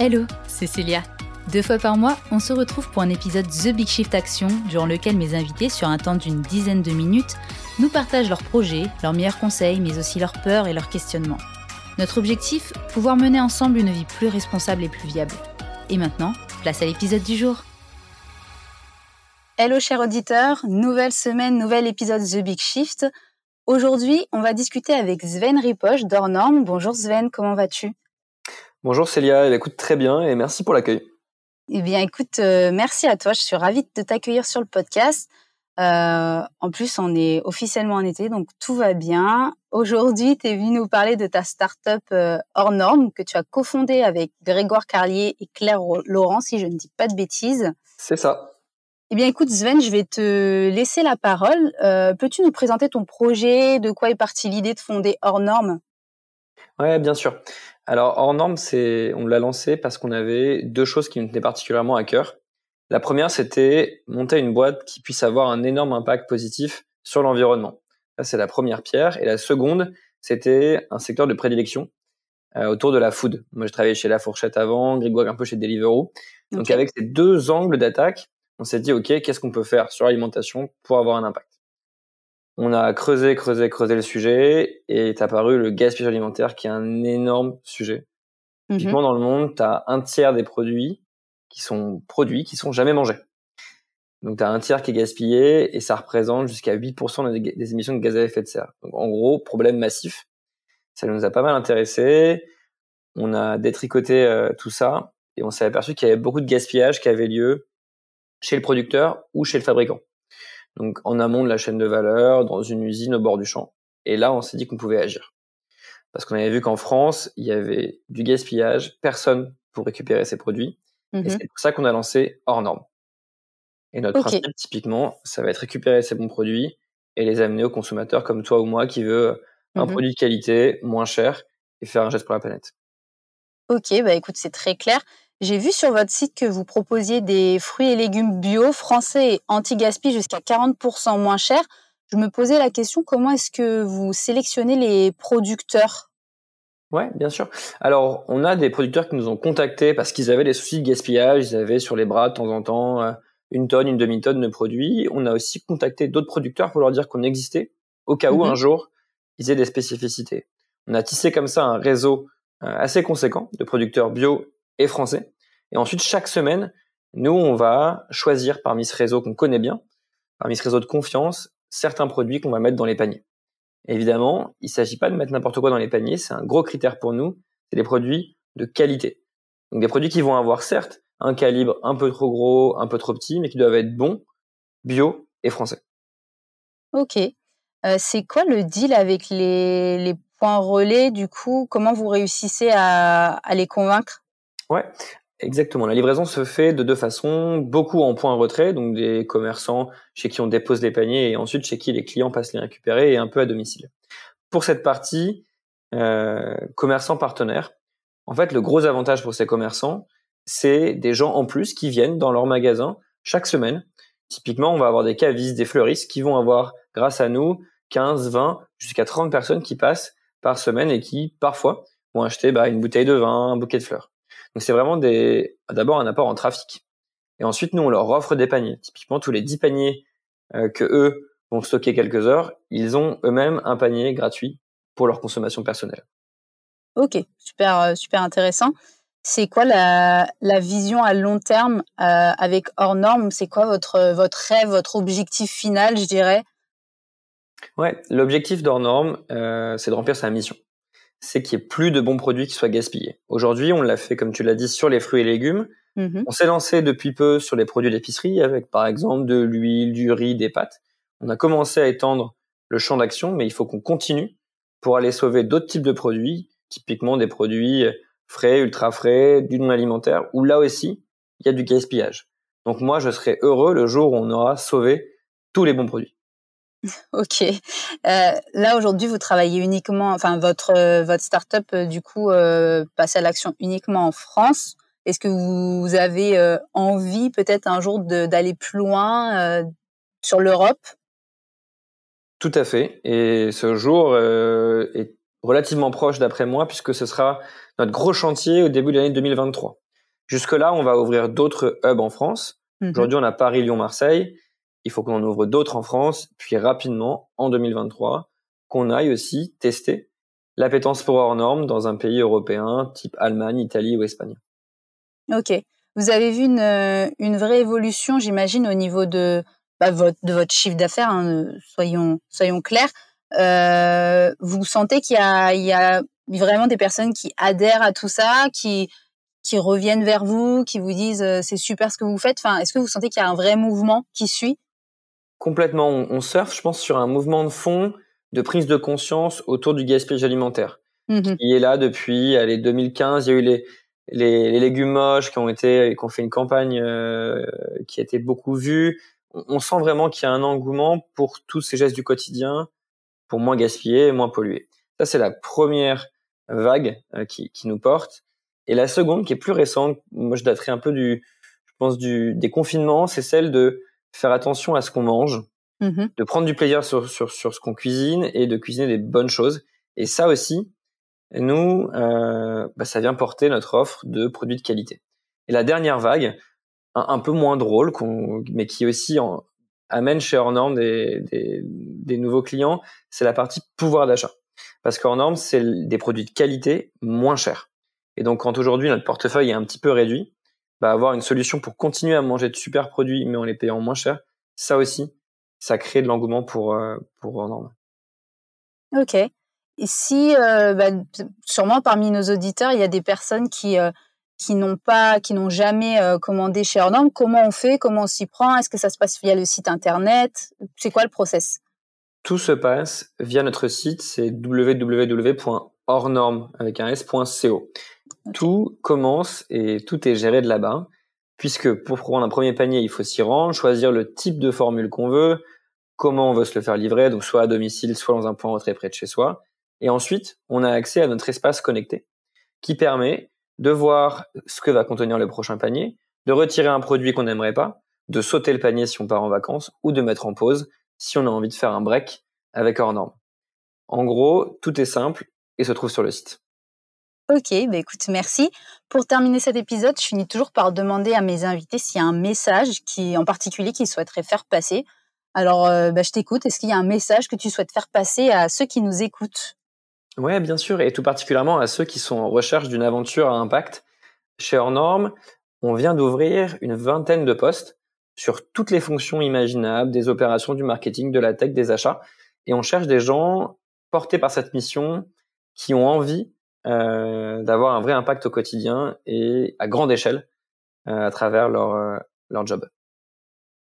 Hello, c'est Célia. Deux fois par mois, on se retrouve pour un épisode The Big Shift Action, durant lequel mes invités, sur un temps d'une dizaine de minutes, nous partagent leurs projets, leurs meilleurs conseils, mais aussi leurs peurs et leurs questionnements. Notre objectif Pouvoir mener ensemble une vie plus responsable et plus viable. Et maintenant, place à l'épisode du jour. Hello chers auditeurs, nouvelle semaine, nouvel épisode The Big Shift. Aujourd'hui, on va discuter avec Sven Ripoche d'Ornorm. Bonjour Sven, comment vas-tu? Bonjour Célia, eh écoute très bien et merci pour l'accueil. Eh bien écoute, euh, merci à toi, je suis ravie de t'accueillir sur le podcast. Euh, en plus, on est officiellement en été, donc tout va bien. Aujourd'hui, tu es venu nous parler de ta startup euh, hors norme que tu as cofondée avec Grégoire Carlier et Claire Laurent, si je ne dis pas de bêtises. C'est ça. Eh bien, écoute, Sven, je vais te laisser la parole. Euh, peux-tu nous présenter ton projet? De quoi est partie l'idée de fonder hors norme? Ouais, bien sûr. Alors, hors norme, c'est, on l'a lancé parce qu'on avait deux choses qui nous tenaient particulièrement à cœur. La première, c'était monter une boîte qui puisse avoir un énorme impact positif sur l'environnement. Ça, c'est la première pierre. Et la seconde, c'était un secteur de prédilection euh, autour de la food. Moi, je travaillais chez La Fourchette avant, Grégoire un peu chez Deliveroo. Donc, avec ces deux angles d'attaque, on s'est dit, OK, qu'est-ce qu'on peut faire sur l'alimentation pour avoir un impact? On a creusé, creusé, creusé le sujet et est apparu le gaspillage alimentaire qui est un énorme sujet. Typiquement, dans le monde, tu as un tiers des produits qui sont produits qui sont jamais mangés. Donc, tu as un tiers qui est gaspillé et ça représente jusqu'à 8% des émissions de gaz à effet de serre. Donc, en gros, problème massif. Ça nous a pas mal intéressé. On a détricoté euh, tout ça et on s'est aperçu qu'il y avait beaucoup de gaspillage qui avait lieu chez le producteur ou chez le fabricant. Donc en amont de la chaîne de valeur, dans une usine au bord du champ. Et là, on s'est dit qu'on pouvait agir. Parce qu'on avait vu qu'en France, il y avait du gaspillage, personne pour récupérer ces produits. Et mhm. c'est pour ça qu'on a lancé hors norme. Et notre principe, typiquement, ça va être récupérer ces bons produits et les amener aux consommateurs comme toi ou moi qui veut un mhm. produit de qualité, moins cher et faire un geste pour la planète. Ok, bah écoute, c'est très clair. J'ai vu sur votre site que vous proposiez des fruits et légumes bio, français et anti-gaspi jusqu'à 40% moins cher. Je me posais la question, comment est-ce que vous sélectionnez les producteurs? Ouais, bien sûr. Alors, on a des producteurs qui nous ont contactés parce qu'ils avaient des soucis de gaspillage, ils avaient sur les bras de temps en temps euh, une tonne, une demi-tonne de produits. On a aussi contacté d'autres producteurs pour leur dire qu'on existait au cas où mhm. un jour ils aient des spécificités. On a tissé comme ça un réseau euh, assez conséquent de producteurs bio et français. Et ensuite, chaque semaine, nous, on va choisir parmi ce réseau qu'on connaît bien, parmi ce réseau de confiance, certains produits qu'on va mettre dans les paniers. évidemment, il ne s'agit pas de mettre n'importe quoi dans les paniers, c'est un gros critère pour nous, c'est des produits de qualité. Donc des produits qui vont avoir certes un calibre un peu trop gros, un peu trop petit, mais qui doivent être bons, bio et français. Ok. Euh, c'est quoi le deal avec les, points relais du coup? Comment vous réussissez à les convaincre? Ouais, exactement. La livraison se fait de deux façons. Beaucoup en point retrait, donc des commerçants chez qui on dépose les paniers et ensuite chez qui les clients passent les récupérer et un peu à domicile. Pour cette partie, euh, commerçants partenaires, en fait, le gros avantage pour ces commerçants, c'est des gens en plus qui viennent dans leur magasin chaque semaine. Typiquement, on va avoir des cavistes, des fleuristes qui vont avoir, grâce à nous, 15, 20, jusqu'à 30 personnes qui passent par semaine et qui, parfois, vont acheter bah, une bouteille de vin, un bouquet de fleurs. Donc c'est vraiment des d'abord un apport en trafic. Et ensuite, nous, on leur offre des paniers. Typiquement, tous les 10 paniers euh, que eux vont stocker quelques heures, ils ont eux-mêmes un panier gratuit pour leur consommation personnelle. Ok, super, euh, super intéressant. C'est quoi la, la, vision à long terme euh, avec hors norme? C'est quoi votre, votre rêve, votre objectif final, je dirais? Ouais, l'objectif d'hors norme, euh, c'est de remplir sa mission c'est qu'il n'y ait plus de bons produits qui soient gaspillés. Aujourd'hui, on l'a fait, comme tu l'as dit, sur les fruits et légumes. Mm-hmm. On s'est lancé depuis peu sur les produits d'épicerie avec, par exemple, de l'huile, du riz, des pâtes. On a commencé à étendre le champ d'action, mais il faut qu'on continue pour aller sauver d'autres types de produits, typiquement des produits frais, ultra frais, du non alimentaire, où là aussi, il y a du gaspillage. Donc moi, je serais heureux le jour où on aura sauvé tous les bons produits. Ok. Euh, là aujourd'hui, vous travaillez uniquement, enfin votre euh, votre startup euh, du coup passe à l'action uniquement en France. Est-ce que vous avez envie peut-être un jour d'aller plus loin sur l'Europe? Tout à fait. Et ce jour est relativement proche d'après moi puisque ce sera notre gros chantier au début de l'année 2023. Jusque-là, on va ouvrir d'autres hubs en France. Mhm. Aujourd'hui, on a Paris, Lyon, Marseille. Il faut qu'on en ouvre d'autres en France, puis rapidement, en 2023, qu'on aille aussi tester l'appétence pour hors normes dans un pays européen type Allemagne, Italie ou Espagne. Ok. Vous avez vu une, euh, vraie évolution, j'imagine, au niveau de, bah, votre, chiffre d'affaires, hein, soyons, soyons clairs. Euh, vous sentez qu'il y a, vraiment des personnes qui adhèrent à tout ça, qui, reviennent vers vous, qui vous disent euh, c'est super ce que vous faites? Enfin, est-ce que vous sentez qu'il y a un vrai mouvement qui suit? Complètement. On, on surfe, je pense, sur un mouvement de fond de prise de conscience autour du gaspillage alimentaire, Mhm. qui est là depuis allez, 2015. Il y a eu les, les, les légumes moches qui ont été, qui ont fait une campagne euh, qui a été beaucoup vue. On, on sent vraiment qu'il y a un engouement pour tous ces gestes du quotidien, pour moins gaspiller, et moins polluer. Ça, c'est la première vague euh, qui, qui nous porte. Et la seconde, qui est plus récente, moi je daterai un peu du, je pense du des confinements, c'est celle de faire attention à ce qu'on mange, Mhm. de prendre du plaisir sur, sur, sur ce qu'on cuisine et de cuisiner des bonnes choses. Et ça aussi, nous, euh, bah, ça vient porter notre offre de produits de qualité. Et la dernière vague, un, un peu moins drôle, mais qui aussi en, amène chez Hornorm des, des, des nouveaux clients, c'est la partie pouvoir d'achat. Parce qu'Hornorm, c'est des produits de qualité moins chers. Et donc, quand aujourd'hui notre portefeuille est un petit peu réduit, bah, avoir une solution pour continuer à manger de super produits, mais en les payant moins cher, ça aussi, ça crée de l'engouement pour, euh, pour Hornorm. Ok. Et si, euh, bah, sûrement parmi nos auditeurs, il y a des personnes qui euh, qui n'ont pas, qui n'ont jamais commandé chez Hornorm, comment on fait, comment on s'y prend? Est-ce que ça se passe via le site internet? C'est quoi le process? Tout se passe via notre site, c'est www.hornorm avec un s.co. Tout commence et tout est géré de là-bas, puisque pour prendre un premier panier, il faut s'y rendre, choisir le type de formule qu'on veut, comment on veut se le faire livrer, donc soit à domicile, soit dans un point très près de chez soi. Et ensuite, on a accès à notre espace connecté, qui permet de voir ce que va contenir le prochain panier, de retirer un produit qu'on n'aimerait pas, de sauter le panier si on part en vacances, ou de mettre en pause si on a envie de faire un break avec hors norme. En gros, tout est simple et se trouve sur le site. Ok, bah écoute, merci. Pour terminer cet épisode, je finis toujours par demander à mes invités s'il y a un message qui, en particulier qu'ils souhaiteraient faire passer. Alors, euh, bah, je t'écoute. Est-ce qu'il y a un message que tu souhaites faire passer à ceux qui nous écoutent? Ouais, bien sûr, et tout particulièrement à ceux qui sont en recherche d'une aventure à impact. Chez Hornorm, on vient d'ouvrir une vingtaine de postes sur toutes les fonctions imaginables, des opérations, du marketing, de la tech, des achats, et on cherche des gens portés par cette mission qui ont envie euh, d'avoir un vrai impact au quotidien et à grande échelle euh, à travers leur, euh, leur job.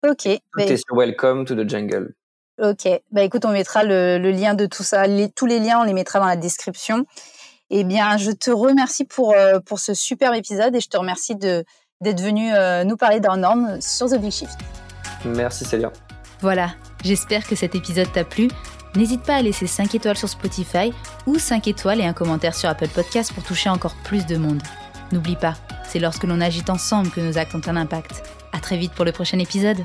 Ok. Tout bah, est sur Welcome to the Jungle. Ok. Bah écoute, on mettra le, le lien de tout ça. Les- tous les liens, on les mettra dans la description. Eh bien, je te remercie pour, euh, pour ce superbe épisode et je te remercie de d'être venu euh, nous parler d'un norme sur The Big Shift. Merci Célia. Voilà, j'espère que cet épisode t'a plu. N'hésite pas à laisser 5 étoiles sur Spotify ou 5 étoiles et un commentaire sur Apple Podcast pour toucher encore plus de monde. N'oublie pas, c'est lorsque l'on agit ensemble que nos actes ont un impact. À très vite pour le prochain épisode.